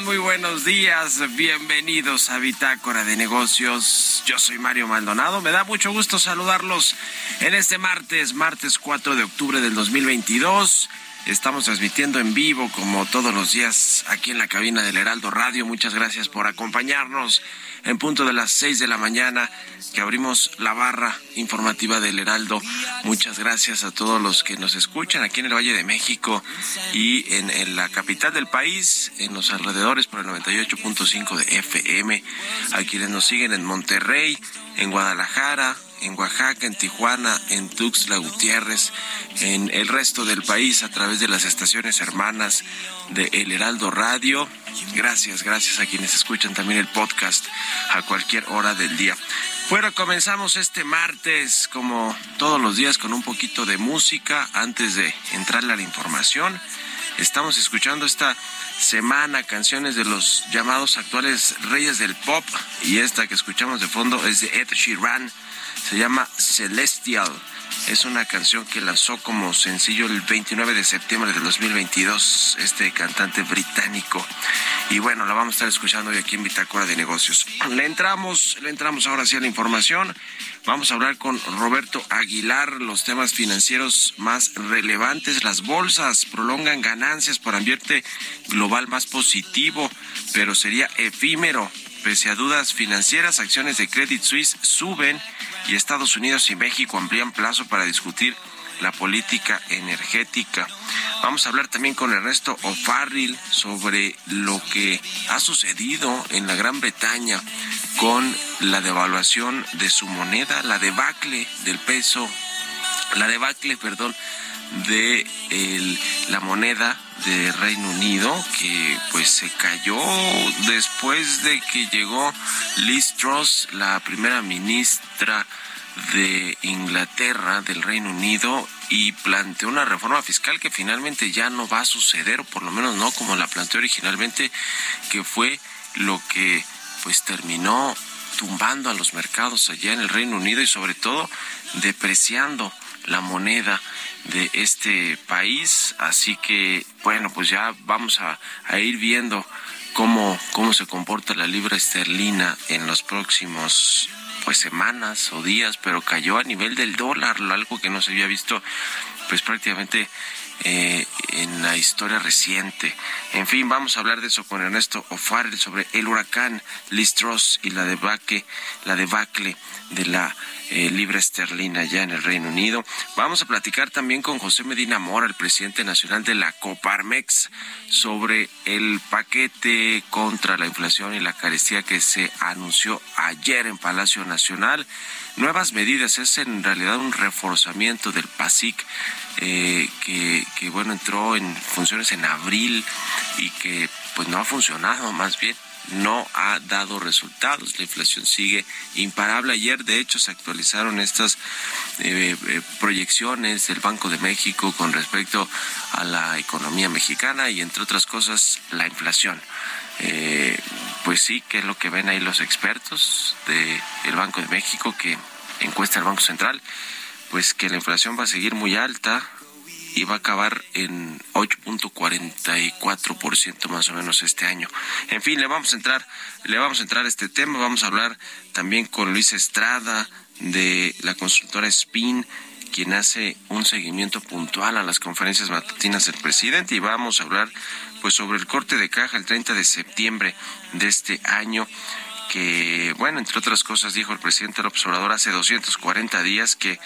Muy buenos días. Bienvenidos a Bitácora de Negocios. Yo soy Mario Maldonado. Me da mucho gusto saludarlos en este martes, martes 4 de octubre del 2022. Estamos transmitiendo en vivo como todos los días aquí en la cabina del Heraldo Radio. Muchas gracias por acompañarnos en punto de las 6 de la mañana que abrimos la barra informativa del Heraldo. Muchas gracias a todos los que nos escuchan aquí en el Valle de México y en, en la capital del país, en los alrededores por el 98.5 de FM, a quienes nos siguen en Monterrey, en Guadalajara, en Oaxaca, en Tijuana, en Tuxtla Gutiérrez, en el resto del país a través de las estaciones hermanas de El Heraldo Radio. Gracias, gracias a quienes escuchan también el podcast a cualquier hora del día. Bueno, comenzamos este martes, como todos los días, con un poquito de música antes de entrarle a la información. Estamos escuchando esta semana canciones de los llamados actuales reyes del pop y esta que escuchamos de fondo es de Ed Sheeran, se llama Celestial. Es una canción que lanzó como sencillo el 29 de septiembre de 2022 este cantante británico. Y bueno, la vamos a estar escuchando hoy aquí en Bitácora de Negocios. Le entramos, le entramos ahora sí a la información. Vamos a hablar con Roberto Aguilar los temas financieros más relevantes. Las bolsas prolongan ganancias por ambiente global más positivo, pero sería efímero. Pese a dudas financieras, acciones de Credit Suisse suben y Estados Unidos y México amplían plazo para discutir la política energética. Vamos a hablar también con Ernesto O'Farrill sobre lo que ha sucedido en la Gran Bretaña con la devaluación de su moneda, la debacle del peso, la debacle, perdón, de la moneda de Reino Unido que pues se cayó después de que llegó Liz Truss, la primera ministra de Inglaterra, del Reino Unido, y planteó una reforma fiscal que finalmente ya no va a suceder, o por lo menos no como la planteó originalmente, que fue lo que pues terminó tumbando a los mercados allá en el Reino Unido y sobre todo depreciando la moneda de este país. Así que, bueno, pues ya vamos a, a ir viendo cómo, cómo se comporta la libra esterlina en los próximos pues semanas o días, pero cayó a nivel del dólar, algo que no se había visto pues prácticamente eh, en la historia reciente. En fin, vamos a hablar de eso con Ernesto O'Farrell sobre el huracán Listros y la debacle, la debacle de la eh, libra esterlina ya en el Reino Unido. Vamos a platicar también con José Medina Mora, el presidente nacional de la Coparmex, sobre el paquete contra la inflación y la carestía que se anunció ayer en Palacio Nacional. Nuevas medidas, es en realidad un reforzamiento del PASIC eh, que, que, bueno, entró en funciones en abril y que pues no ha funcionado más bien no ha dado resultados. La inflación sigue imparable. Ayer, de hecho, se actualizaron estas eh, eh, proyecciones del Banco de México con respecto a la economía mexicana y, entre otras cosas, la inflación. Eh, pues sí, que es lo que ven ahí los expertos del Banco de México que encuesta el Banco Central, pues que la inflación va a seguir muy alta, y va a acabar en 8.44% más o menos este año. En fin, le vamos a entrar, le vamos a entrar este tema, vamos a hablar también con Luis Estrada de la consultora Spin quien hace un seguimiento puntual a las conferencias matutinas del presidente y vamos a hablar pues sobre el corte de caja el 30 de septiembre de este año que bueno, entre otras cosas dijo el presidente López Obrador hace 240 días que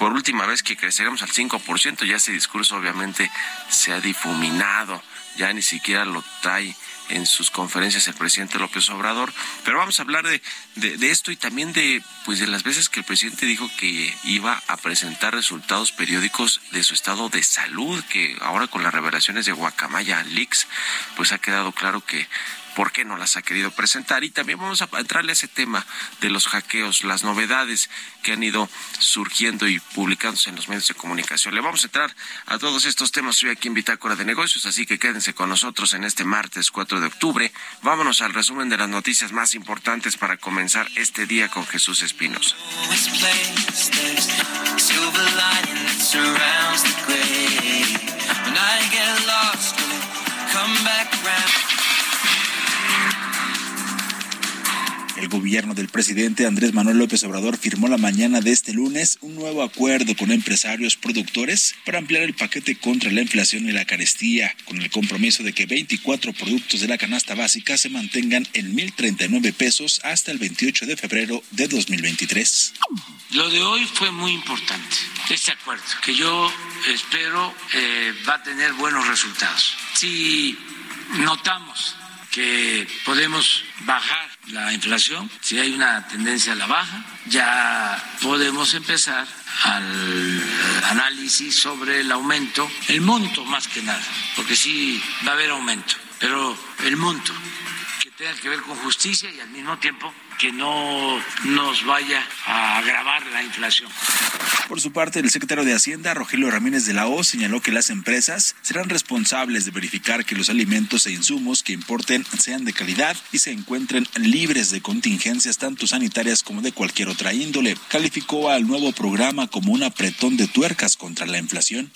por última vez que creceremos al 5%, ya ese discurso obviamente se ha difuminado, ya ni siquiera lo trae en sus conferencias el presidente López Obrador, pero vamos a hablar de, de, esto y también de pues de las veces que el presidente dijo que iba a presentar resultados periódicos de su estado de salud, que ahora con las revelaciones de Guacamaya Leaks, pues ha quedado claro que por qué no las ha querido presentar. Y también vamos a entrarle a ese tema de los hackeos, las novedades que han ido surgiendo y publicándose en los medios de comunicación. Le vamos a entrar a todos estos temas hoy aquí en Bitácora de Negocios, así que quédense con nosotros en este martes 4 de octubre. Vámonos al resumen de las noticias más importantes para comenzar este día con Jesús Espinos. Gobierno del presidente Andrés Manuel López Obrador firmó la mañana de este lunes un nuevo acuerdo con empresarios productores para ampliar el paquete contra la inflación y la carestía, con el compromiso de que 24 productos de la canasta básica se mantengan en 1.039 pesos hasta el 28 de febrero de 2023. Lo de hoy fue muy importante, este acuerdo, que yo espero eh, va a tener buenos resultados. Si notamos que podemos bajar la inflación, si hay una tendencia a la baja, ya podemos empezar al análisis sobre el aumento, el monto más que nada, porque sí va a haber aumento, pero el monto que tenga que ver con justicia y al mismo tiempo que no nos vaya a agravar la inflación. Por su parte, el secretario de Hacienda, Rogelio Ramírez de la O, señaló que las empresas serán responsables de verificar que los alimentos e insumos que importen sean de calidad y se encuentren libres de contingencias tanto sanitarias como de cualquier otra índole. Calificó al nuevo programa como un apretón de tuercas contra la inflación.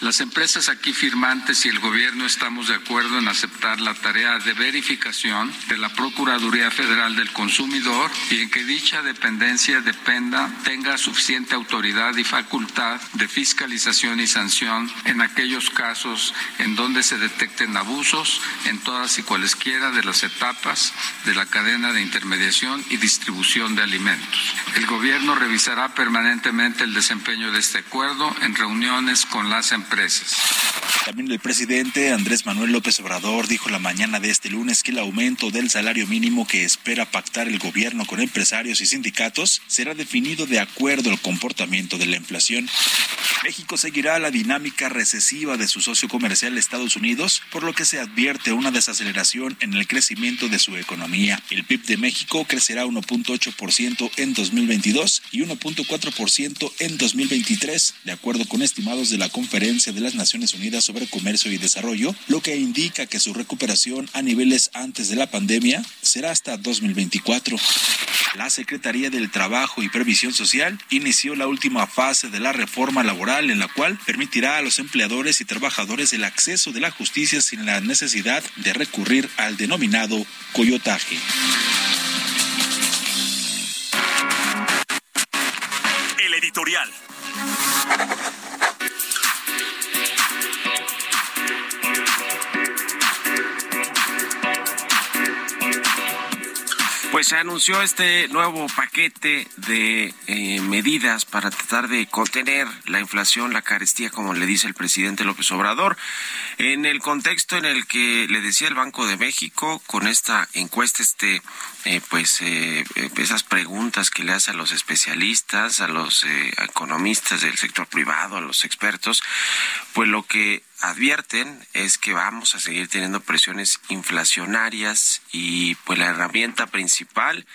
Las empresas aquí firmantes y el gobierno estamos de acuerdo en aceptar la tarea de verificación de la Procuraduría Federal del Consumidor y en que dicha dependencia dependa, tenga suficiente autoridad y facultad de fiscalización y sanción en aquellos casos en donde se detecten abusos en todas y cualesquiera de las etapas de la cadena de intermediación y distribución de alimentos. El gobierno revisará permanentemente el desempeño de este acuerdo en reuniones con las empresas. También el presidente Andrés Manuel López Obrador dijo la mañana de este lunes que el aumento del salario mínimo que espera pactar el gobierno con empresarios y sindicatos será definido de acuerdo al comportamiento de la inflación. México seguirá la dinámica recesiva de su socio comercial Estados Unidos, por lo que se advierte una desaceleración en el crecimiento de su economía. El PIB de México crecerá 1.8% en 2022 y 1.4% en 2023, de acuerdo con estimados de la Conferencia de las Naciones Unidas sobre Comercio y Desarrollo, lo que indica que su recuperación a niveles antes de la pandemia será hasta 2024. La Secretaría del Trabajo y Previsión Social inició la última fase de la reforma laboral en la cual permitirá a los empleadores y trabajadores el acceso de la justicia sin la necesidad de recurrir al denominado coyotaje. El editorial. Pues se anunció este nuevo paquete de eh, medidas para tratar de contener la inflación, la carestía, como le dice el presidente López Obrador, en el contexto en el que le decía el Banco de México con esta encuesta, este, eh, pues eh, esas preguntas que le hace a los especialistas, a los economistas del sector privado, a los expertos, pues lo que advierten es que vamos a seguir teniendo presiones inflacionarias y pues la herramienta principal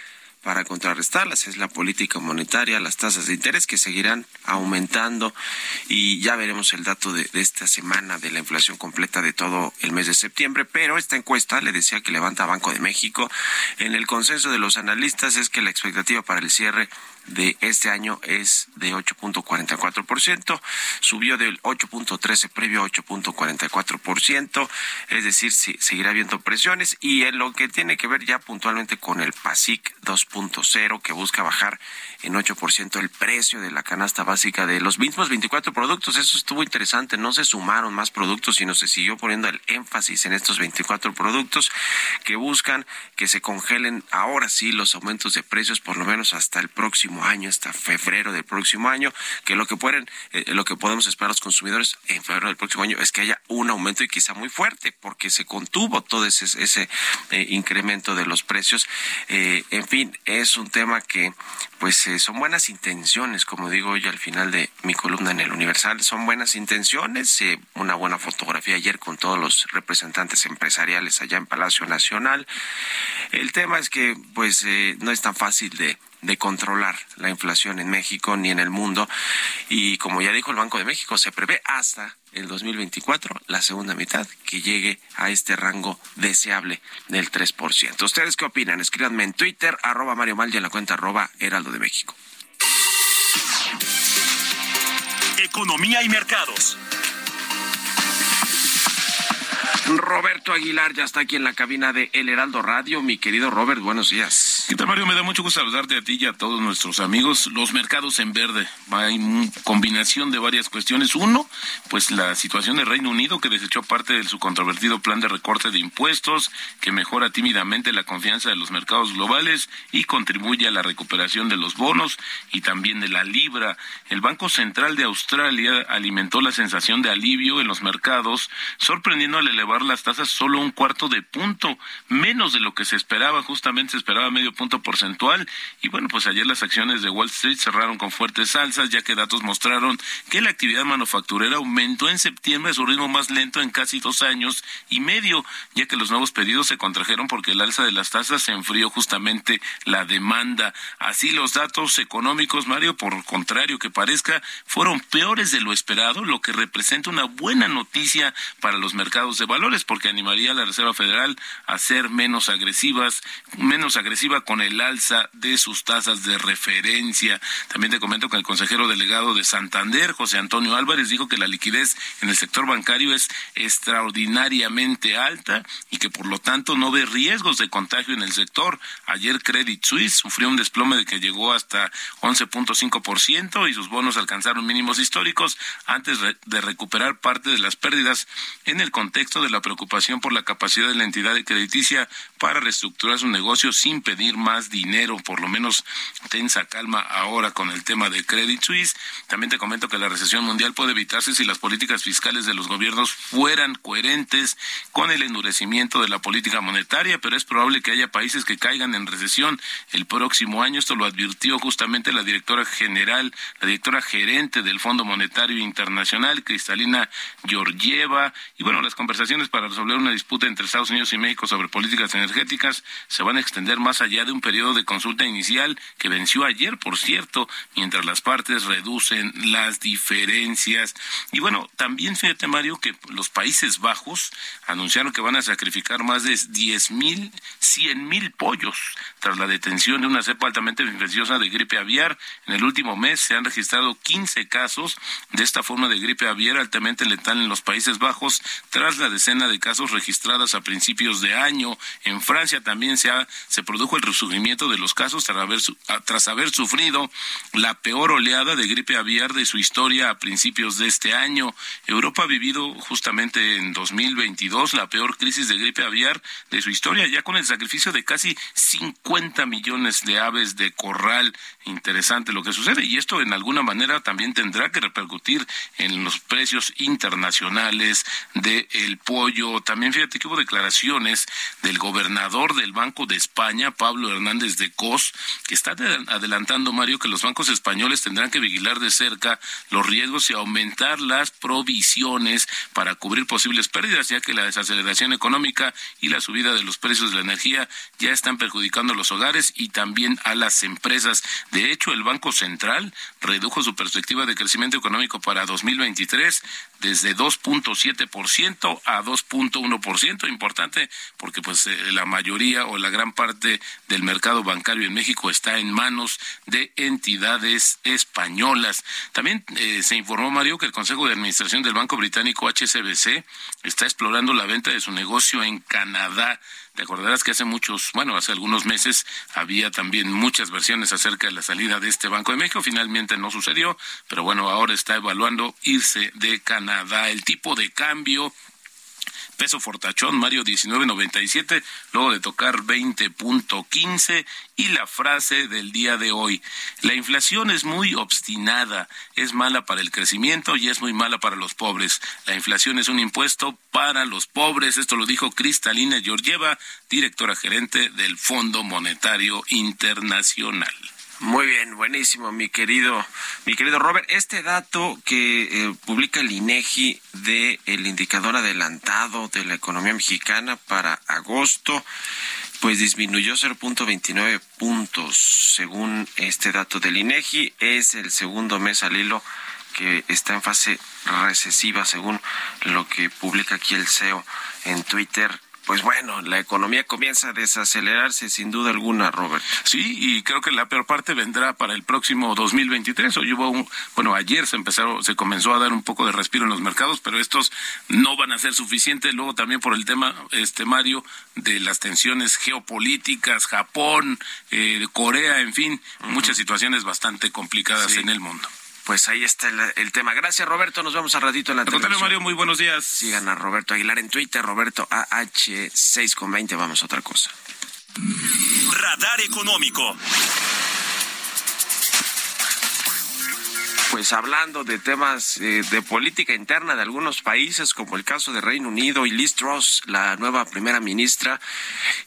para contrarrestarlas es la política monetaria, las tasas de interés que seguirán aumentando. Y ya veremos el dato de, de, esta semana de la inflación completa de todo el mes de septiembre, pero esta encuesta, le decía que levanta Banco de México, en el consenso de los analistas es que la expectativa para el cierre de este año es de 8.44%, subió del 8.13 previo a 8.44%, es decir, si, seguirá habiendo presiones y en lo que tiene que ver ya puntualmente con el PASIC 2.0 que busca bajar en 8% el precio de la canasta básica de los mismos 24 productos. Eso estuvo interesante. No se sumaron más productos, sino se siguió poniendo el énfasis en estos 24 productos que buscan que se congelen ahora sí los aumentos de precios por lo menos hasta el próximo año, hasta febrero del próximo año, que lo que pueden, eh, lo que podemos esperar los consumidores en febrero del próximo año es que haya un aumento y quizá muy fuerte, porque se contuvo todo ese, ese eh, incremento de los precios. Eh, en fin, es un tema que pues son buenas intenciones, como digo hoy al final de mi columna en el Universal, son buenas intenciones, una buena fotografía ayer con todos los representantes empresariales allá en Palacio Nacional. El tema es que pues no es tan fácil de de controlar la inflación en México ni en el mundo. Y como ya dijo el Banco de México, se prevé hasta el 2024, la segunda mitad, que llegue a este rango deseable del 3%. ¿Ustedes qué opinan? Escríbanme en Twitter, arroba Mario Mal y en la cuenta arroba Heraldo de México. Economía y mercados. Roberto Aguilar ya está aquí en la cabina de El Heraldo Radio. Mi querido Robert, buenos días. ¿Qué tal, Mario? Me da mucho gusto saludarte a ti y a todos nuestros amigos. Los mercados en verde. Hay combinación de varias cuestiones. Uno, pues la situación del Reino Unido que desechó parte de su controvertido plan de recorte de impuestos, que mejora tímidamente la confianza de los mercados globales y contribuye a la recuperación de los bonos y también de la libra. El Banco Central de Australia alimentó la sensación de alivio en los mercados, sorprendiendo al elevar las tasas solo un cuarto de punto, menos de lo que se esperaba, justamente se esperaba medio punto porcentual. Y bueno, pues ayer las acciones de Wall Street cerraron con fuertes alzas, ya que datos mostraron que la actividad manufacturera aumentó en septiembre a su ritmo más lento en casi dos años y medio, ya que los nuevos pedidos se contrajeron porque el alza de las tasas se enfrió justamente la demanda. Así los datos económicos, Mario, por contrario que parezca, fueron peores de lo esperado, lo que representa una buena noticia para los mercados de valores, porque animaría a la Reserva Federal a ser menos agresivas, menos agresiva con el alza de sus tasas de referencia. También te comento que el consejero delegado de Santander, José Antonio Álvarez, dijo que la liquidez en el sector bancario es extraordinariamente alta y que por lo tanto no ve riesgos de contagio en el sector. Ayer Credit Suisse sufrió un desplome de que llegó hasta 11.5% y sus bonos alcanzaron mínimos históricos antes de recuperar parte de las pérdidas en el contexto de la preocupación por la capacidad de la entidad crediticia para reestructurar su negocio sin pedir más dinero, por lo menos tensa calma ahora con el tema de Credit Suisse. También te comento que la recesión mundial puede evitarse si las políticas fiscales de los gobiernos fueran coherentes con el endurecimiento de la política monetaria, pero es probable que haya países que caigan en recesión el próximo año. Esto lo advirtió justamente la directora general, la directora gerente del Fondo Monetario Internacional, Cristalina Georgieva. Y bueno, las conversaciones para resolver una disputa entre Estados Unidos y México sobre políticas energéticas se van a extender más allá de un periodo de consulta inicial que venció ayer, por cierto, mientras las partes reducen las diferencias. Y bueno, también fíjate, Mario, que los Países Bajos anunciaron que van a sacrificar más de 10 mil, 100 mil pollos tras la detención de una cepa altamente infecciosa de gripe aviar. En el último mes se han registrado 15 casos de esta forma de gripe aviar altamente letal en los Países Bajos, tras la decena de casos registradas a principios de año. En Francia también se, ha, se produjo el resurgimiento de los casos tras haber, tras haber sufrido la peor oleada de gripe aviar de su historia a principios de este año. Europa ha vivido justamente en 2022 la peor crisis de gripe aviar de su historia, ya con el sacrificio de casi 50 millones de aves de corral. Interesante lo que sucede y esto en alguna manera también tendrá que repercutir en los precios internacionales del pollo. También fíjate que hubo declaraciones del gobernador del Banco de España, Pablo Hernández de Cos, que está adelantando, Mario, que los bancos españoles tendrán que vigilar de cerca los riesgos y aumentar las provisiones para cubrir posibles pérdidas, ya que la desaceleración económica y la subida de los precios de la energía ya están perjudicando a los hogares y también a las empresas. De hecho, el Banco Central redujo su perspectiva de crecimiento económico para 2023 desde 2.7% a 2.1%, importante porque pues eh, la mayoría o la gran parte del mercado bancario en México está en manos de entidades españolas. También eh, se informó Mario que el Consejo de Administración del Banco Británico HSBC está explorando la venta de su negocio en Canadá. Te acordarás que hace muchos, bueno, hace algunos meses había también muchas versiones acerca de la salida de este Banco de México. Finalmente no sucedió, pero bueno, ahora está evaluando irse de Canadá. El tipo de cambio peso fortachón, Mario 19.97, luego de tocar 20.15 y la frase del día de hoy, la inflación es muy obstinada, es mala para el crecimiento y es muy mala para los pobres. La inflación es un impuesto para los pobres, esto lo dijo Cristalina Georgieva, directora gerente del Fondo Monetario Internacional. Muy bien, buenísimo, mi querido, mi querido Robert. Este dato que eh, publica el INEGI de el indicador adelantado de la economía mexicana para agosto, pues disminuyó 0.29 puntos, según este dato del INEGI. Es el segundo mes al hilo que está en fase recesiva, según lo que publica aquí el CEO en Twitter pues bueno, la economía comienza a desacelerarse sin duda alguna, Robert. Sí, y creo que la peor parte vendrá para el próximo 2023. Hoy hubo un, bueno, ayer se empezaron, se comenzó a dar un poco de respiro en los mercados, pero estos no van a ser suficientes. Luego también por el tema, este Mario, de las tensiones geopolíticas, Japón, eh, Corea, en fin, muchas situaciones bastante complicadas en el mundo. Pues ahí está el, tema. Gracias, Roberto. Nos vemos al ratito en la televisión. Mario, muy buenos días. Sigan a Roberto Aguilar en Twitter, Roberto AH6 con 20. Vamos a otra cosa. Radar Económico. pues hablando de temas eh, de política interna de algunos países, como el caso de Reino Unido y Liz Truss, la nueva primera ministra,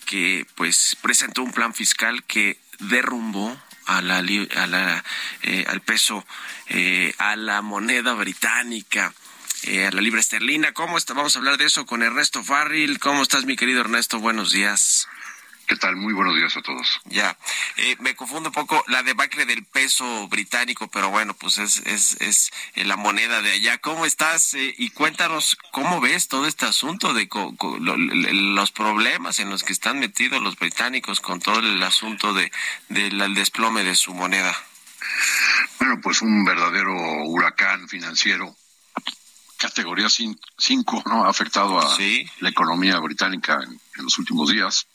que pues presentó un plan fiscal que derrumbó a la, a la eh, al peso, eh, a la moneda británica. a la libra esterlina. ¿Cómo está? Vamos a hablar de eso con Ernesto Farril. ¿Cómo estás, mi querido Ernesto? Buenos días. ¿Qué tal? Muy buenos días a todos. Ya, eh, me confundo un poco la debacle del peso británico, pero bueno, pues es, es, es eh, la moneda de allá. ¿Cómo estás? Eh, y cuéntanos, ¿cómo ves todo este asunto de los problemas en los que están metidos los británicos con todo el asunto de, del desplome de su moneda? Bueno, pues un verdadero huracán financiero categoría 5, ¿no? Ha afectado a la economía británica en, los últimos días.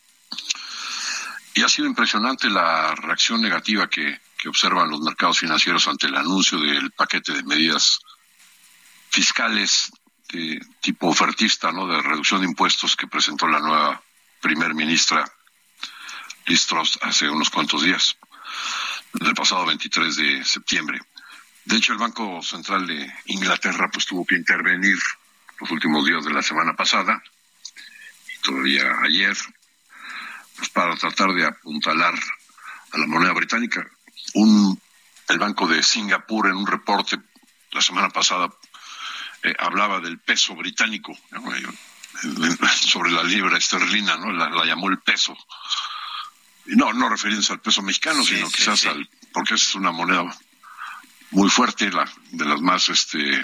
Y ha sido impresionante la reacción negativa que, observan los mercados financieros ante el anuncio del paquete de medidas fiscales de tipo ofertista, ¿no? De reducción de impuestos que presentó la nueva primer ministra Liz hace unos cuantos días, el pasado 23 de septiembre. De hecho, el Banco Central de Inglaterra pues tuvo que intervenir los últimos días de la semana pasada y todavía ayer pues, para tratar de apuntalar a la moneda británica. Un, el Banco de Singapur en un reporte la semana pasada eh, hablaba del peso británico sobre la libra esterlina, ¿no? La, llamó el peso. Y no, no refiriéndose al peso mexicano, sino quizás al, porque es una moneda muy fuerte, la, de las más este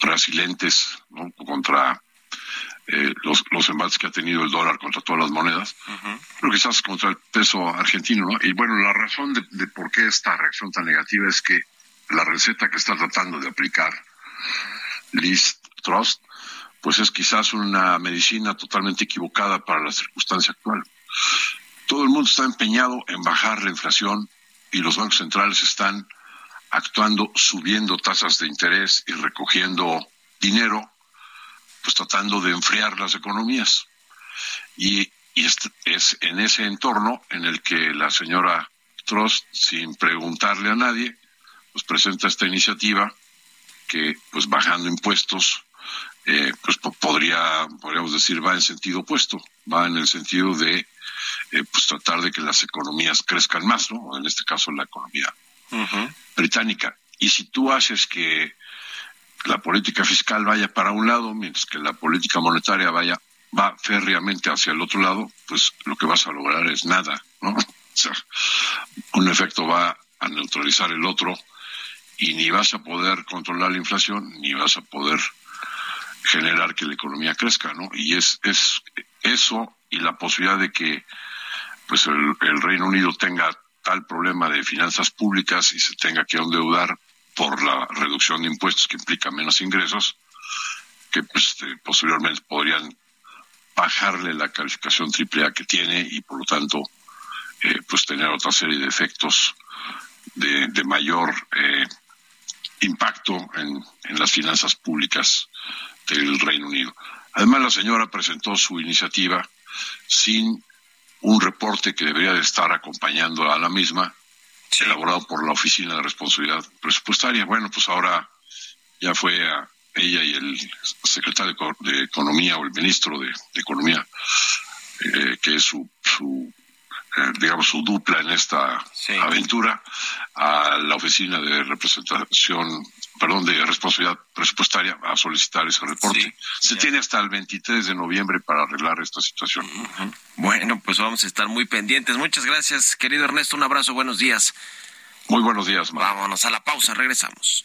resilientes ¿no? contra eh, los, los embates que ha tenido el dólar contra todas las monedas, pero quizás contra el peso argentino, ¿no? Y bueno, la razón de, por qué esta reacción tan negativa es que la receta que está tratando de aplicar Liz Trust, pues es quizás una medicina totalmente equivocada para la circunstancia actual. Todo el mundo está empeñado en bajar la inflación y los bancos centrales están actuando subiendo tasas de interés y recogiendo dinero pues tratando de enfriar las economías. Y, es, en ese entorno en el que la señora Trost, sin preguntarle a nadie, pues presenta esta iniciativa que, pues bajando impuestos, eh, pues podría, podríamos decir, va en sentido opuesto, va en el sentido de eh, pues tratar de que las economías crezcan más, ¿no? En este caso la economía británica. Y si tú haces que la política fiscal vaya para un lado, mientras que la política monetaria vaya va férreamente hacia el otro lado, pues lo que vas a lograr es nada, ¿no? O sea, un efecto va a neutralizar el otro y ni vas a poder controlar la inflación, ni vas a poder generar que la economía crezca, ¿no? Y es, es eso y la posibilidad de que pues el, el Reino Unido tenga tal problema de finanzas públicas y se tenga que endeudar por la reducción de impuestos que implica menos ingresos, que pues, este, posteriormente podrían bajarle la calificación triple A que tiene y por lo tanto eh, pues tener otra serie de efectos de, mayor eh, impacto en, en las finanzas públicas del Reino Unido. Además, la señora presentó su iniciativa sin un reporte que debería de estar acompañando a la misma, elaborado por la Oficina de Responsabilidad Presupuestaria. Bueno, pues ahora ya fue a ella y el secretario de Economía o el ministro de, Economía, eh, que es su, su digamos, su dupla en esta aventura, a la Oficina de Representación perdón, de responsabilidad presupuestaria a solicitar ese reporte. Se tiene hasta el 23 de noviembre para arreglar esta situación. Bueno, pues vamos a estar muy pendientes. Muchas gracias, querido Ernesto. Un abrazo, buenos días. Muy buenos días, Vámonos a la pausa, regresamos.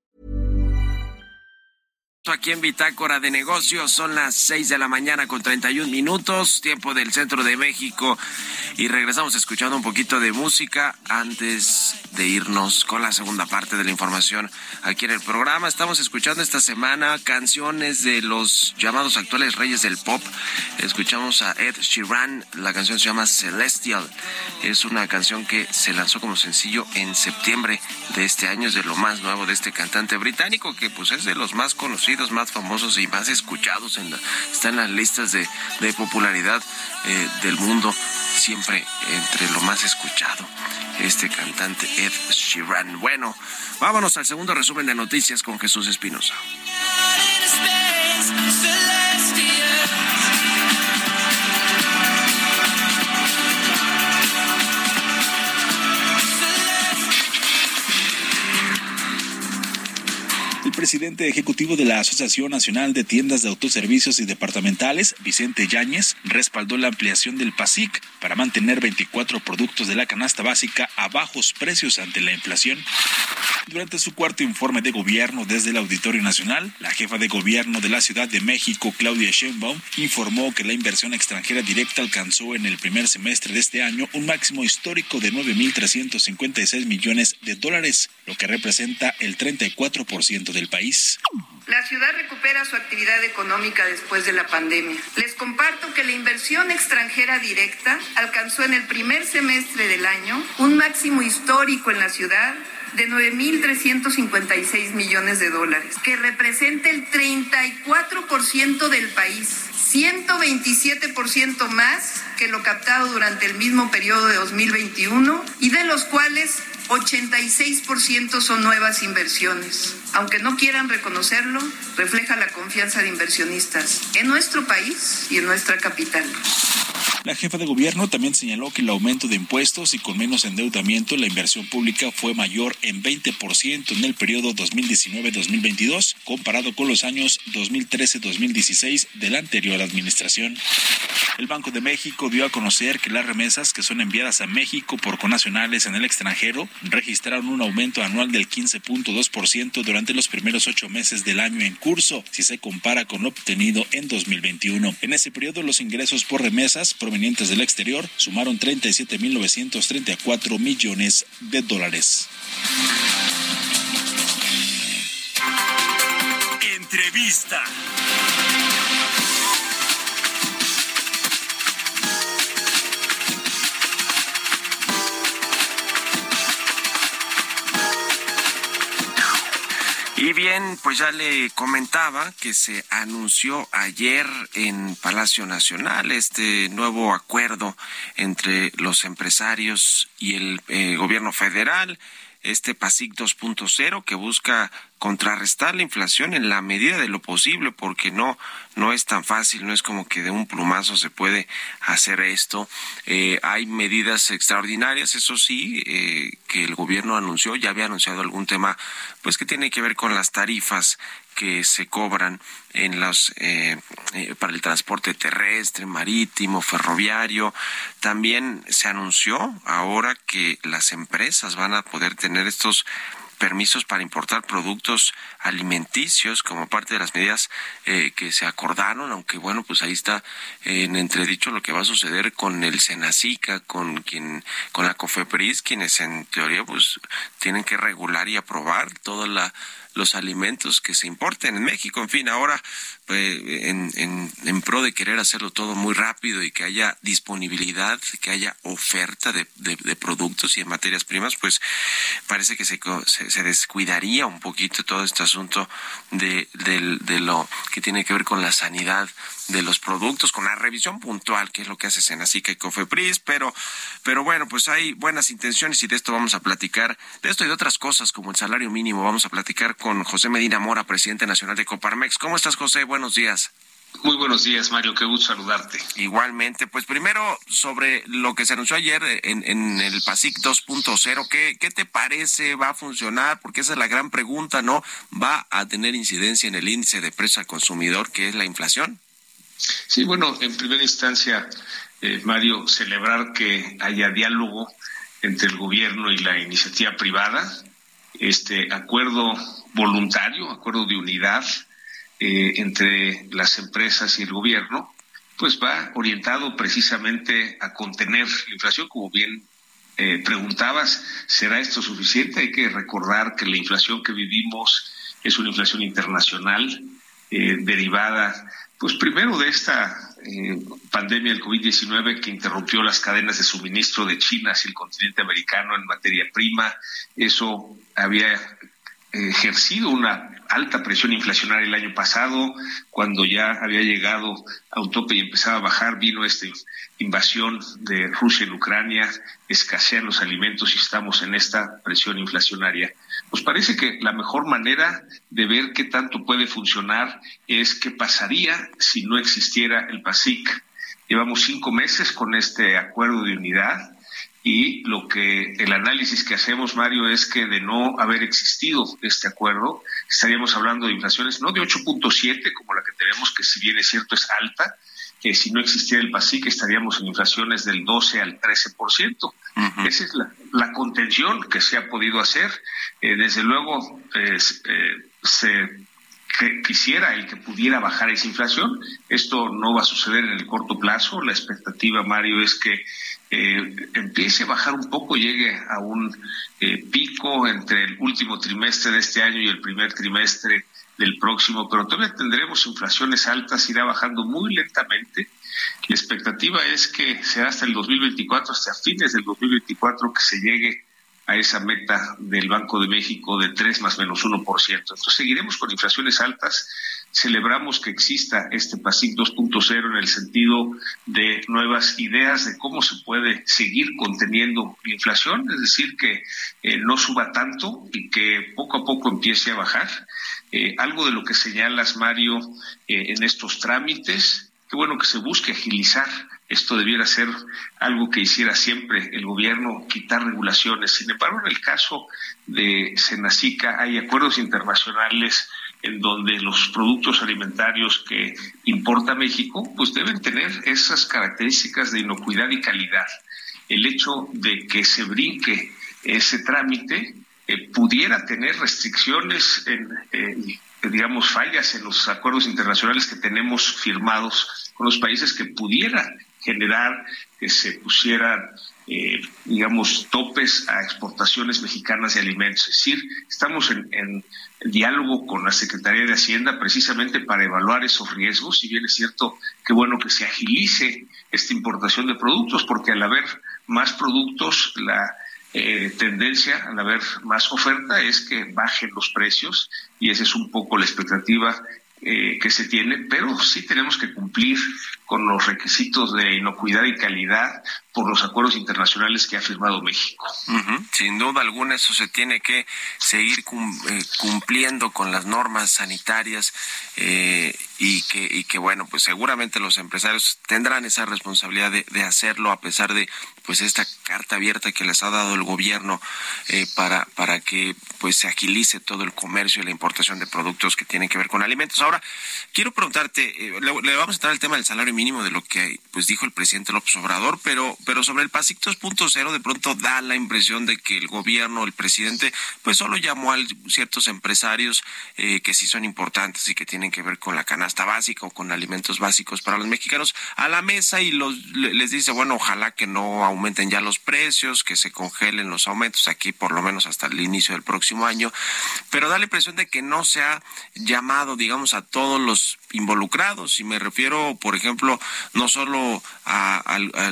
Aquí en Bitácora de Negocios son las 6 de la mañana con 31 minutos, tiempo del centro de México. Y regresamos escuchando un poquito de música antes de irnos con la segunda parte de la información aquí en el programa. Estamos escuchando esta semana canciones de los llamados actuales reyes del pop. Escuchamos a Ed Sheeran, la canción se llama Celestial. Es una canción que se lanzó como sencillo en septiembre de este año, es de lo más nuevo de este cantante británico que pues es de los más conocidos más famosos y más escuchados, en está en las listas de, de popularidad eh, del mundo, siempre entre lo más escuchado, este cantante Ed Sheeran. Bueno, vámonos al segundo resumen de noticias con Jesús Espinosa. El presidente ejecutivo de la Asociación Nacional de Tiendas de Autoservicios y Departamentales, Vicente Yáñez, respaldó la ampliación del PASIC para mantener 24 productos de la canasta básica a bajos precios ante la inflación. Durante su cuarto informe de gobierno desde el Auditorio Nacional, la jefa de gobierno de la Ciudad de México, Claudia Sheinbaum, informó que la inversión extranjera directa alcanzó en el primer semestre de este año un máximo histórico de 9.356 millones de dólares, lo que representa el 34% del país. La ciudad recupera su actividad económica después de la pandemia. Les comparto que la inversión extranjera directa alcanzó en el primer semestre del año un máximo histórico en la ciudad de 9.356 millones de dólares, que representa el 34% del país, 127% más que lo captado durante el mismo periodo de 2021 y de los cuales 86% son nuevas inversiones. Aunque no quieran reconocerlo, refleja la confianza de inversionistas en nuestro país y en nuestra capital. La jefa de gobierno también señaló que el aumento de impuestos y con menos endeudamiento, la inversión pública fue mayor en 20% en el periodo 2019-2022, comparado con los años 2013-2016 de la anterior administración. El Banco de México dio a conocer que las remesas que son enviadas a México por conacionales en el extranjero registraron un aumento anual del 15.2% durante los primeros ocho meses del año en curso, si se compara con lo obtenido en 2021. En ese periodo, los ingresos por remesas provenientes del exterior sumaron 37.934 millones de dólares. Entrevista. Bien, pues ya le comentaba que se anunció ayer en Palacio Nacional este nuevo acuerdo entre los empresarios y el eh, gobierno federal, este PASIC 2.0 que busca contrarrestar la inflación en la medida de lo posible, porque no, no es tan fácil, no es como que de un plumazo se puede hacer esto. Eh, hay medidas extraordinarias, eso sí, eh, que el gobierno anunció, ya había anunciado algún tema, pues que tiene que ver con las tarifas que se cobran en los eh, para el transporte terrestre, marítimo, ferroviario. También se anunció ahora que las empresas van a poder tener estos permisos para importar productos alimenticios como parte de las medidas eh, que se acordaron, aunque bueno, pues ahí está en entredicho lo que va a suceder con el Senacica, con quien, con la COFEPRIS, quienes en teoría pues tienen que regular y aprobar toda la los alimentos que se importen en México. En fin, ahora pues, en, en, en, pro de querer hacerlo todo muy rápido y que haya disponibilidad, que haya oferta de, de, de productos y de materias primas, pues parece que se, se, se, descuidaría un poquito todo este asunto de, de, de lo que tiene que ver con la sanidad de los productos con la revisión puntual, que es lo que hace Senacica y Cofepris, pero, pero bueno, pues hay buenas intenciones y de esto vamos a platicar, de esto y de otras cosas como el salario mínimo, vamos a platicar con José Medina Mora, presidente nacional de Coparmex. ¿Cómo estás, José? Buenos días. Muy buenos días, Mario. Qué gusto saludarte. Igualmente. Pues primero, sobre lo que se anunció ayer en, en el PASIC 2.0, ¿qué, ¿qué te parece? ¿Va a funcionar? Porque esa es la gran pregunta, ¿no? ¿Va a tener incidencia en el índice de precio al consumidor, que es la inflación? Sí, bueno, en primera instancia, eh, Mario, celebrar que haya diálogo entre el gobierno y la iniciativa privada, este acuerdo voluntario, acuerdo de unidad eh, entre las empresas y el gobierno, pues va orientado precisamente a contener la inflación, como bien eh, preguntabas, ¿será esto suficiente? Hay que recordar que la inflación que vivimos es una inflación internacional eh, derivada pues primero de esta eh, pandemia del COVID-19 que interrumpió las cadenas de suministro de China hacia el continente americano en materia prima, eso había ejercido una alta presión inflacionaria el año pasado, cuando ya había llegado a un tope y empezaba a bajar, vino esta invasión de Rusia en Ucrania, escasean los alimentos y estamos en esta presión inflacionaria. Pues parece que la mejor manera de ver qué tanto puede funcionar es qué pasaría si no existiera el PASIC. Llevamos cinco meses con este acuerdo de unidad y lo que el análisis que hacemos, Mario, es que de no haber existido este acuerdo, estaríamos hablando de inflaciones no de 8.7 como la que tenemos, que si bien es cierto es alta, que si no existiera el PASIC estaríamos en inflaciones del 12 al 13%. Esa es la, contención que se ha podido hacer. Eh, desde luego, eh, se quisiera el que pudiera bajar esa inflación. Esto no va a suceder en el corto plazo. La expectativa, Mario, es que eh, empiece a bajar un poco, llegue a un pico entre el último trimestre de este año y el primer trimestre del próximo, pero todavía tendremos inflaciones altas, irá bajando muy lentamente. La expectativa es que sea hasta el 2024, hasta fines del 2024, que se llegue a esa meta del Banco de México de 3 más menos 1%. Entonces seguiremos con inflaciones altas. Celebramos que exista este PASIC 2.0 en el sentido de nuevas ideas de cómo se puede seguir conteniendo la inflación, es decir, que eh, no suba tanto y que poco a poco empiece a bajar. Eh, algo de lo que señalas, Mario, eh, en estos trámites. Qué bueno que se busque agilizar. Esto debiera ser algo que hiciera siempre el gobierno, quitar regulaciones. Sin embargo, en el caso de Senacica hay acuerdos internacionales en donde los productos alimentarios que importa México, pues deben tener esas características de inocuidad y calidad. El hecho de que se brinque ese trámite eh, pudiera tener restricciones, en, digamos, fallas en los acuerdos internacionales que tenemos firmados con los países que pudiera generar que se pusieran, eh, digamos, topes a exportaciones mexicanas de alimentos. Es decir, estamos en, en, diálogo con la Secretaría de Hacienda precisamente para evaluar esos riesgos. Si bien es cierto que bueno que se agilice esta importación de productos, porque al haber más productos, la eh, tendencia al haber más oferta es que bajen los precios y esa es un poco la expectativa eh, que se tiene, pero sí tenemos que cumplir con los requisitos de inocuidad y calidad por los acuerdos internacionales que ha firmado México. Sin duda alguna eso se tiene que seguir eh, cumpliendo con las normas sanitarias eh, y que bueno pues seguramente los empresarios tendrán esa responsabilidad de, hacerlo a pesar de pues esta carta abierta que les ha dado el gobierno eh, para para que pues se agilice todo el comercio y la importación de productos que tienen que ver con alimentos. Ahora quiero preguntarte le, vamos a entrar al tema del salario mínimo de lo que pues dijo el presidente López Obrador, pero pero sobre el PASIC 2.0 de pronto da la impresión de que el gobierno, el presidente, pues solo llamó a ciertos empresarios eh, que sí son importantes y que tienen que ver con la canasta básica o con alimentos básicos para los mexicanos a la mesa y los les dice, bueno, ojalá que no aumenten ya los precios, que se congelen los aumentos aquí por lo menos hasta el inicio del próximo año, pero da la impresión de que no se ha llamado, digamos, a todos los involucrados y me refiero, por ejemplo, no solo a,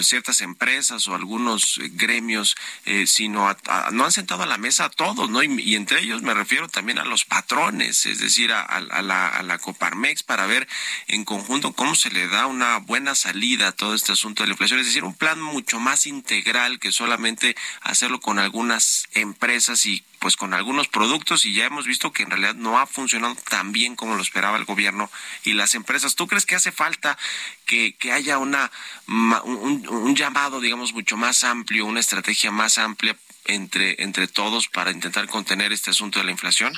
ciertas empresas o algunos gremios, eh, sino no han sentado a la mesa a todos, ¿no? Y, entre ellos me refiero también a los patrones, es decir, a, la, a la Coparmex para ver en conjunto cómo se le da una buena salida a todo este asunto de la inflación, es decir, un plan mucho más integral que solamente hacerlo con algunas empresas y pues con algunos productos y ya hemos visto que en realidad no ha funcionado tan bien como lo esperaba el gobierno y las empresas. ¿Tú crees que hace falta que, que haya una un, un llamado, digamos, mucho más amplio, una estrategia más amplia entre, entre todos para intentar contener este asunto de la inflación?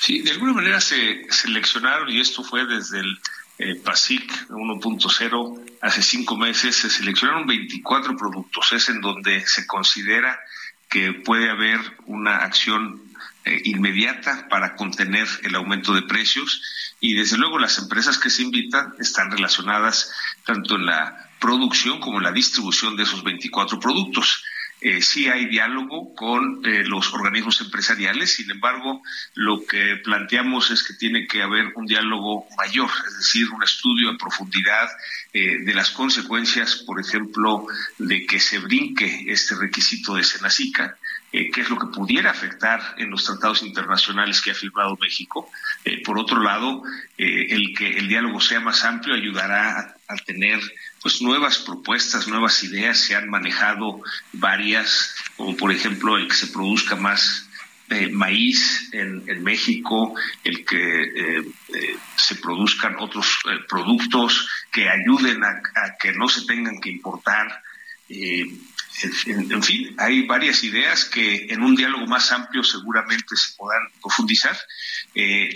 Sí, de alguna manera se seleccionaron, y esto fue desde el eh, PASIC 1.0, hace cinco meses, se seleccionaron 24 productos. Es en donde se considera que puede haber una acción eh, inmediata para contener el aumento de precios. Y desde luego las empresas que se invitan están relacionadas tanto en la producción como en la distribución de esos 24 productos eh, sí hay diálogo con eh, los organismos empresariales, sin embargo, lo que planteamos es que tiene que haber un diálogo mayor, es decir, un estudio en profundidad eh, de las consecuencias, por ejemplo, de que se brinque este requisito de Senacica, eh, qué es lo que pudiera afectar en los tratados internacionales que ha firmado México. Por otro lado, el que el diálogo sea más amplio ayudará a, a tener pues nuevas propuestas, nuevas ideas, se han manejado varias, como por ejemplo el que se produzca más eh, maíz en, México, el que eh, eh, se produzcan otros productos que ayuden a, a, que no se tengan que importar. En, en, fin, hay varias ideas que en un diálogo más amplio seguramente se podrán profundizar.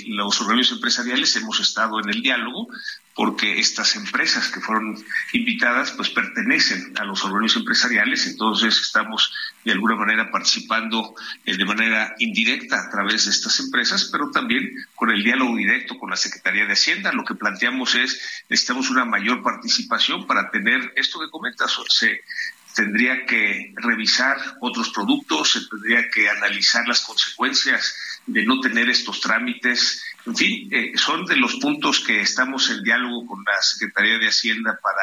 los organismos empresariales hemos estado en el diálogo, porque estas empresas que fueron invitadas pues pertenecen a los organismos empresariales, entonces estamos de alguna manera participando eh, de manera indirecta a través de estas empresas, pero también con el diálogo directo con la Secretaría de Hacienda. Lo que planteamos es necesitamos una mayor participación para tener esto que comentas, se tendría que revisar otros productos, se tendría que analizar las consecuencias de no tener estos trámites en fin, eh, son de los puntos que estamos en diálogo con la Secretaría de Hacienda para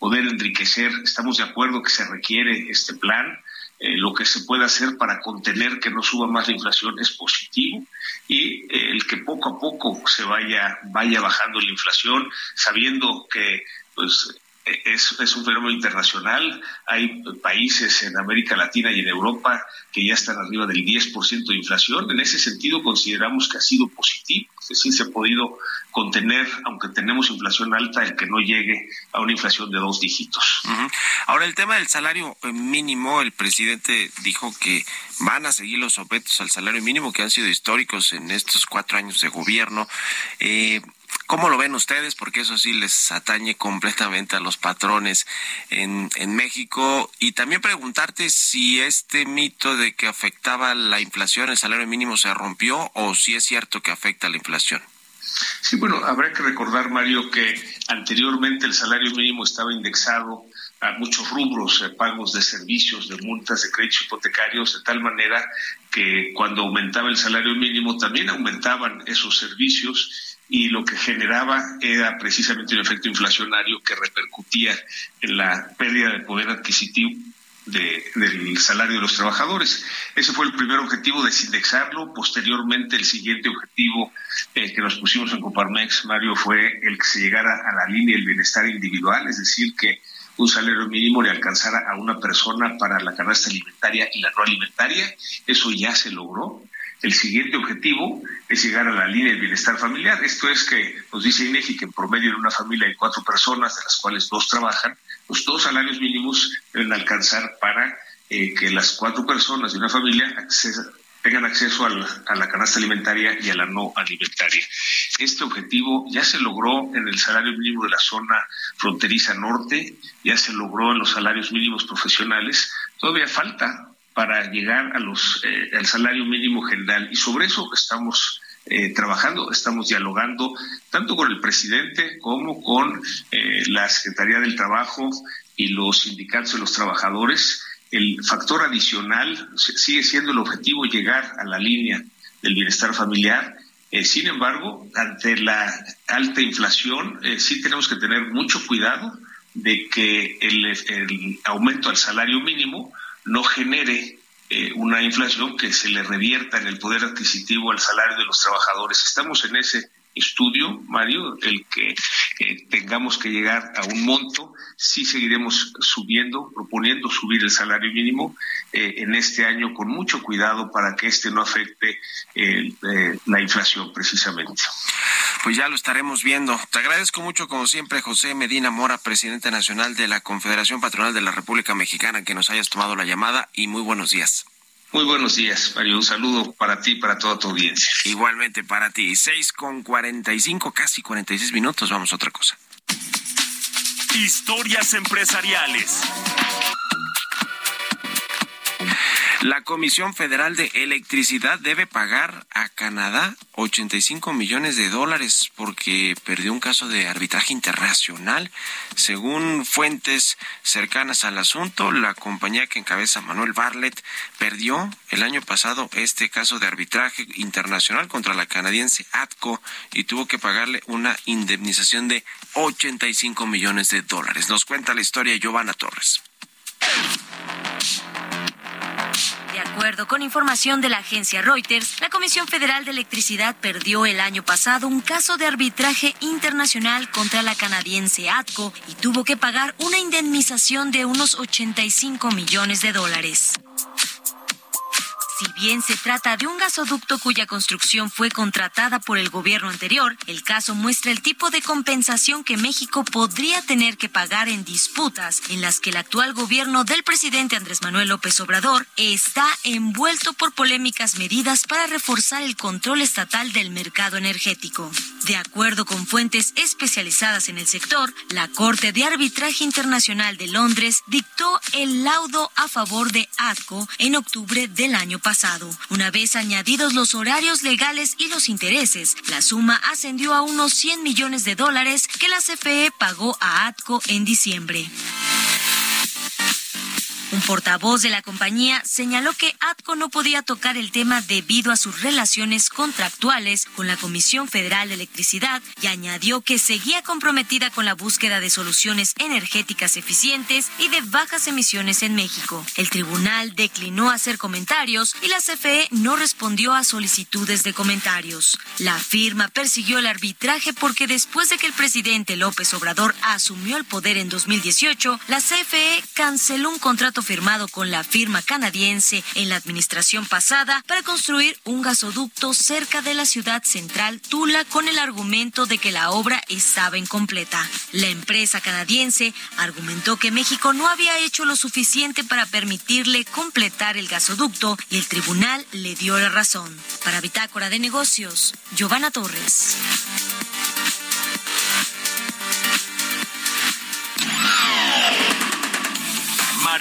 poder enriquecer. Estamos de acuerdo que se requiere este plan. Eh, lo que se puede hacer para contener que no suba más la inflación es positivo y eh, el que poco a poco se vaya vaya bajando la inflación sabiendo que pues es, es, un fenómeno internacional. Hay países en América Latina y en Europa que ya están arriba del 10% de inflación. En ese sentido, consideramos que ha sido positivo. Es decir, se ha podido contener, aunque tenemos inflación alta, el que no llegue a una inflación de dos dígitos. Ahora, el tema del salario mínimo, el presidente dijo que van a seguir los objetos al salario mínimo que han sido históricos en estos cuatro años de gobierno. Eh, ¿Cómo lo ven ustedes? Porque eso sí les atañe completamente a los patrones en, en México. Y también preguntarte si este mito de que afectaba la inflación, el salario mínimo, se rompió o si es cierto que afecta la inflación. Sí, bueno, habrá que recordar, Mario, que anteriormente el salario mínimo estaba indexado a muchos rubros, eh, pagos de servicios, de multas, de créditos hipotecarios, de tal manera que cuando aumentaba el salario mínimo también aumentaban esos servicios y lo que generaba era precisamente un efecto inflacionario que repercutía en la pérdida de poder adquisitivo de, del salario de los trabajadores. Ese fue el primer objetivo, desindexarlo. Posteriormente, el siguiente objetivo eh, que nos pusimos en Coparmex, Mario, fue el que se llegara a la línea del bienestar individual, es decir, que un salario mínimo le alcanzara a una persona para la canasta alimentaria y la no alimentaria. Eso ya se logró. El siguiente objetivo es llegar a la línea del bienestar familiar. Esto es que nos dice INEGI que en promedio en una familia hay cuatro personas, de las cuales dos trabajan, los dos salarios mínimos deben alcanzar para eh, que las cuatro personas de una familia tengan acceso a la, canasta alimentaria y a la no alimentaria. Este objetivo ya se logró en el salario mínimo de la zona fronteriza norte, ya se logró en los salarios mínimos profesionales. Todavía falta para llegar a los eh, al salario mínimo general y sobre eso estamos eh, trabajando, estamos dialogando tanto con el presidente como con eh, la Secretaría del Trabajo y los sindicatos de los trabajadores. El factor adicional sigue siendo el objetivo llegar a la línea del bienestar familiar. Eh, sin embargo, ante la alta inflación, eh, sí tenemos que tener mucho cuidado de que el, el aumento al salario mínimo no genere eh, una inflación que se le revierta en el poder adquisitivo al salario de los trabajadores. Estamos en ese estudio, Mario, el que tengamos que llegar a un monto, sí seguiremos subiendo, proponiendo subir el salario mínimo eh, en este año con mucho cuidado para que este no afecte eh, la inflación precisamente. Pues ya lo estaremos viendo. Te agradezco mucho, como siempre, José Medina Mora, presidente nacional de la Confederación Patronal de la República Mexicana, que nos hayas tomado la llamada y muy buenos días. Muy buenos días, Mario. Un saludo para ti y para toda tu audiencia. Igualmente para ti. Seis con cuarenta y cinco, casi cuarenta y seis minutos. Vamos a otra cosa. Historias empresariales. La Comisión Federal de Electricidad debe pagar a Canadá 85 millones de dólares porque perdió un caso de arbitraje internacional. Según fuentes cercanas al asunto, la compañía que encabeza Manuel Bartlett perdió el año pasado este caso de arbitraje internacional contra la canadiense ATCO y tuvo que pagarle una indemnización de 85 millones de dólares. Nos cuenta la historia Giovanna Torres. Acuerdo con información de la agencia Reuters, la Comisión Federal de Electricidad perdió el año pasado un caso de arbitraje internacional contra la canadiense ATCO y tuvo que pagar una indemnización de unos 85 millones de dólares. Si bien se trata de un gasoducto cuya construcción fue contratada por el gobierno anterior, el caso muestra el tipo de compensación que México podría tener que pagar en disputas en las que el actual gobierno del presidente Andrés Manuel López Obrador está envuelto por polémicas medidas para reforzar el control estatal del mercado energético. De acuerdo con fuentes especializadas en el sector, la Corte de Arbitraje Internacional de Londres dictó el laudo a favor de ATCO en octubre del año pasado. Una vez añadidos los horarios legales y los intereses, la suma ascendió a unos 100 millones de dólares que la CFE pagó a ATCO en diciembre. Un portavoz de la compañía señaló que ATCO no podía tocar el tema debido a sus relaciones contractuales con la Comisión Federal de Electricidad y añadió que seguía comprometida con la búsqueda de soluciones energéticas eficientes y de bajas emisiones en México. El tribunal declinó hacer comentarios y la CFE no respondió a solicitudes de comentarios. La firma persiguió el arbitraje porque después de que el presidente López Obrador asumió el poder en 2018, la CFE canceló un contrato firmado con la firma canadiense en la administración pasada para construir un gasoducto cerca de la ciudad central Tula con el argumento de que la obra estaba incompleta. La empresa canadiense argumentó que México no había hecho lo suficiente para permitirle completar el gasoducto y el tribunal le dio la razón. Para Bitácora de Negocios, Giovanna Torres.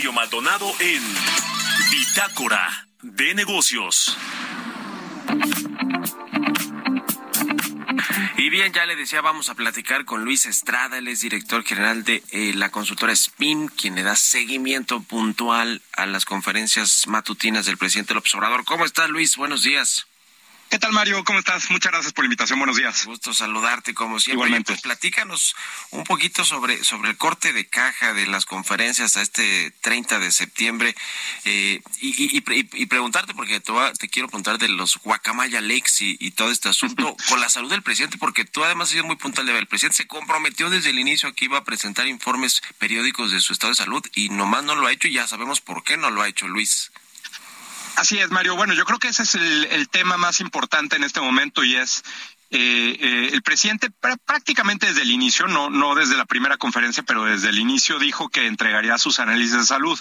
Mario Maldonado en Bitácora de Negocios. Y bien, ya le decía, vamos a platicar con Luis Estrada, él es director general de eh, la consultora SPIN, quien le da seguimiento puntual a las conferencias matutinas del presidente López Obrador. ¿Cómo estás, Luis? Buenos días. ¿Qué tal, Mario? ¿Cómo estás? Muchas gracias por la invitación. Buenos días. Gusto saludarte, como siempre. Igualmente. Pues platícanos un poquito sobre, sobre el corte de caja de las conferencias a este 30 de septiembre eh, y, y, y, y, preguntarte, porque te, quiero preguntar de los Guacamaya Lakes y, todo este asunto con la salud del presidente, porque tú además has sido muy puntual. El presidente se comprometió desde el inicio que iba a presentar informes periódicos de su estado de salud y nomás no lo ha hecho y ya sabemos por qué no lo ha hecho, Luis. Así es, Mario. Bueno, yo creo que ese es el, tema más importante en este momento y es eh, eh, el presidente prácticamente desde el inicio, no, no desde la primera conferencia, pero desde el inicio dijo que entregaría sus análisis de salud.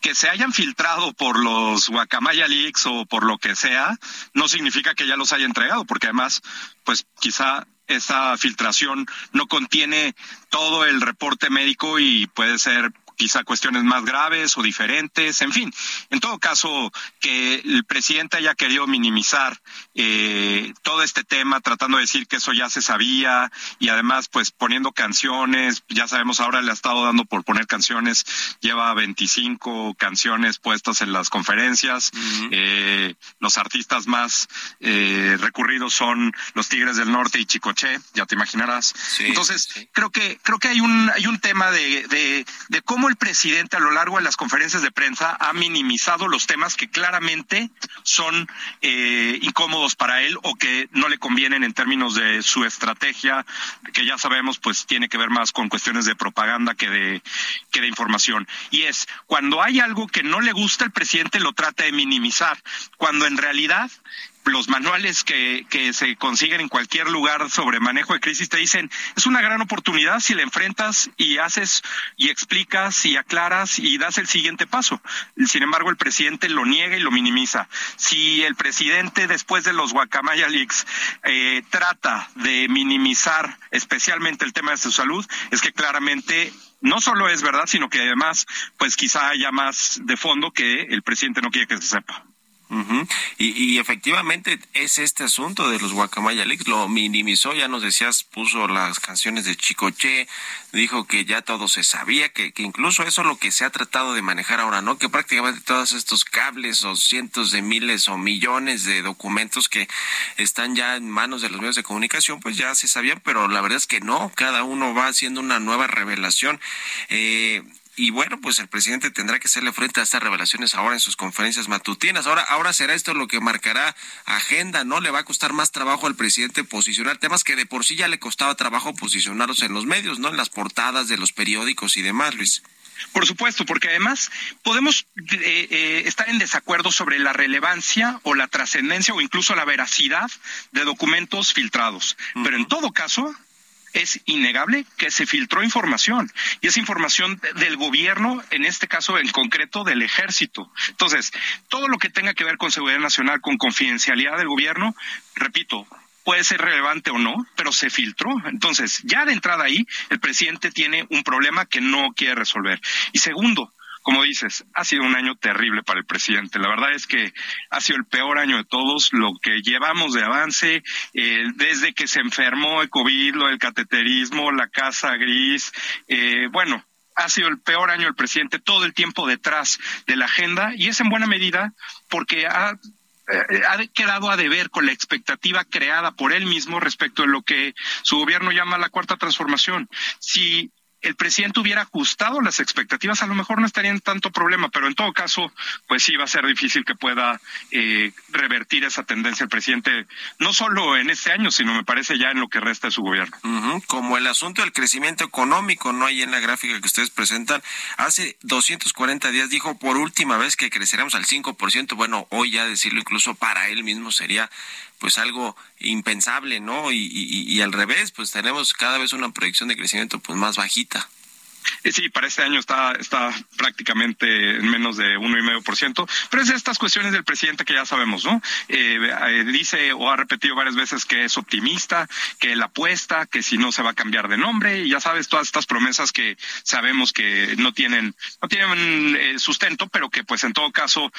Que se hayan filtrado por los Guacamaya Leaks o por lo que sea, no significa que ya los haya entregado, porque además, pues quizá esa filtración no contiene todo el reporte médico y puede ser quizá cuestiones más graves o diferentes, en fin. En todo caso, que el presidente haya querido minimizar eh, todo este tema, tratando de decir que eso ya se sabía y además pues poniendo canciones, ya sabemos ahora le ha estado dando por poner canciones, lleva 25 canciones puestas en las conferencias, uh -huh. eh, los artistas más eh, recurridos son los Tigres del Norte y Chicoche, ya te imaginarás. Sí, Entonces, sí. creo que creo que hay un hay un tema de, de, de cómo el presidente a lo largo de las conferencias de prensa ha minimizado los temas que claramente son eh, incómodos para él o que no le convienen en términos de su estrategia, que ya sabemos pues tiene que ver más con cuestiones de propaganda que de, que de información. Y es, cuando hay algo que no le gusta, el presidente lo trata de minimizar, cuando en realidad los manuales que, que se consiguen en cualquier lugar sobre manejo de crisis te dicen, es una gran oportunidad si le enfrentas y haces y explicas y aclaras y das el siguiente paso. Sin embargo, el presidente lo niega y lo minimiza. Si el presidente, después de los Guacamaya Leaks, eh, trata de minimizar especialmente el tema de su salud, es que claramente no solo es verdad, sino que además, pues quizá haya más de fondo que el presidente no quiere que se sepa y, efectivamente es este asunto de los Guacamaya Leaks, lo minimizó, ya nos decías, puso las canciones de Chicoche, dijo que ya todo se sabía, que, que incluso eso es lo que se ha tratado de manejar ahora, ¿no? Que prácticamente todos estos cables o cientos de miles o millones de documentos que están ya en manos de los medios de comunicación, pues ya se sabían, pero la verdad es que no, cada uno va haciendo una nueva revelación. Eh, y bueno, pues el presidente tendrá que hacerle frente a estas revelaciones ahora en sus conferencias matutinas. Ahora, ahora será esto lo que marcará agenda, ¿no? Le va a costar más trabajo al presidente posicionar temas que de por sí ya le costaba trabajo posicionarlos en los medios, ¿no? En las portadas de los periódicos y demás, Luis. Por supuesto, porque además podemos eh, eh, estar en desacuerdo sobre la relevancia o la trascendencia o incluso la veracidad de documentos filtrados. Pero en todo caso, es innegable que se filtró información y es información del gobierno, en este caso en concreto del ejército. Entonces, todo lo que tenga que ver con seguridad nacional, con confidencialidad del gobierno, repito, puede ser relevante o no, pero se filtró. Entonces, ya de entrada ahí, el presidente tiene un problema que no quiere resolver. Y segundo, como dices, ha sido un año terrible para el presidente. La verdad es que ha sido el peor año de todos. Lo que llevamos de avance, eh, desde que se enfermó el COVID, lo del cateterismo, la casa gris, eh, bueno, ha sido el peor año del presidente, todo el tiempo detrás de la agenda y es en buena medida porque ha eh, ha quedado a deber con la expectativa creada por él mismo respecto de lo que su gobierno llama la cuarta transformación. Si el presidente hubiera ajustado las expectativas, a lo mejor no estaría en tanto problema, pero en todo caso, pues sí va a ser difícil que pueda eh, revertir esa tendencia el presidente, no solo en este año, sino me parece ya en lo que resta de su gobierno. Como el asunto del crecimiento económico, no hay en la gráfica que ustedes presentan, hace 240 días dijo por última vez que creceremos al 5%, bueno, hoy ya decirlo incluso para él mismo sería pues algo impensable, ¿no? Y, y, al revés, pues tenemos cada vez una proyección de crecimiento pues más bajita. Eh, sí, para este año está, está prácticamente en menos de uno y medio por ciento, pero es de estas cuestiones del presidente que ya sabemos, ¿no? Eh, eh, dice o ha repetido varias veces que es optimista, que él apuesta, que si no se va a cambiar de nombre, y ya sabes todas estas promesas que sabemos que no tienen, no tienen sustento, pero que pues en todo caso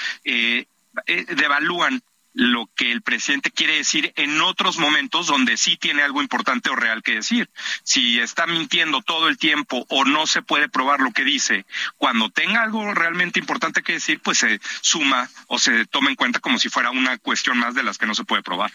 devalúan lo que el presidente quiere decir en otros momentos donde sí tiene algo importante o real que decir. Si está mintiendo todo el tiempo o no se puede probar lo que dice, cuando tenga algo realmente importante que decir, pues se suma o se toma en cuenta como si fuera una cuestión más de las que no se puede probar.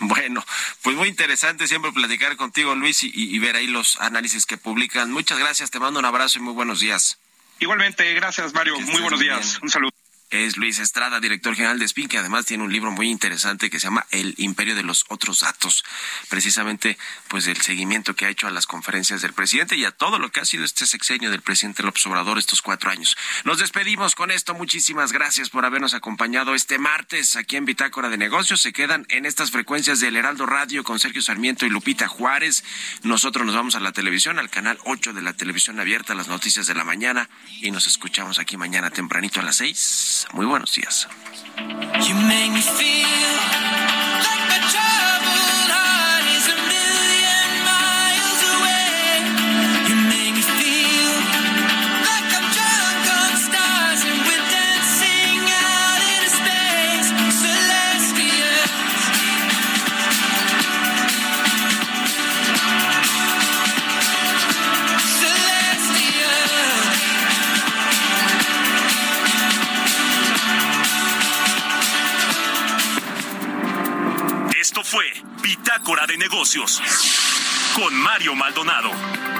Bueno, pues muy interesante siempre platicar contigo, Luis, y ver ahí los análisis que publican. Muchas gracias, te mando un abrazo y muy buenos días. Igualmente, gracias Mario, muy buenos días, un saludo es Luis Estrada, director general de SPIN, que además tiene un libro muy interesante que se llama El Imperio de los Otros Datos, precisamente pues el seguimiento que ha hecho a las conferencias del presidente y a todo lo que ha sido este sexenio del presidente López Obrador estos cuatro años. Nos despedimos con esto, muchísimas gracias por habernos acompañado este martes aquí en Bitácora de Negocios. Se quedan en estas frecuencias del Heraldo Radio con Sergio Sarmiento y Lupita Juárez. Nosotros nos vamos a la televisión, al canal 8 de la televisión abierta, las noticias de la mañana y nos escuchamos aquí mañana tempranito a las 6 muy buenos días. Bitácora de Negocios con Mario Maldonado.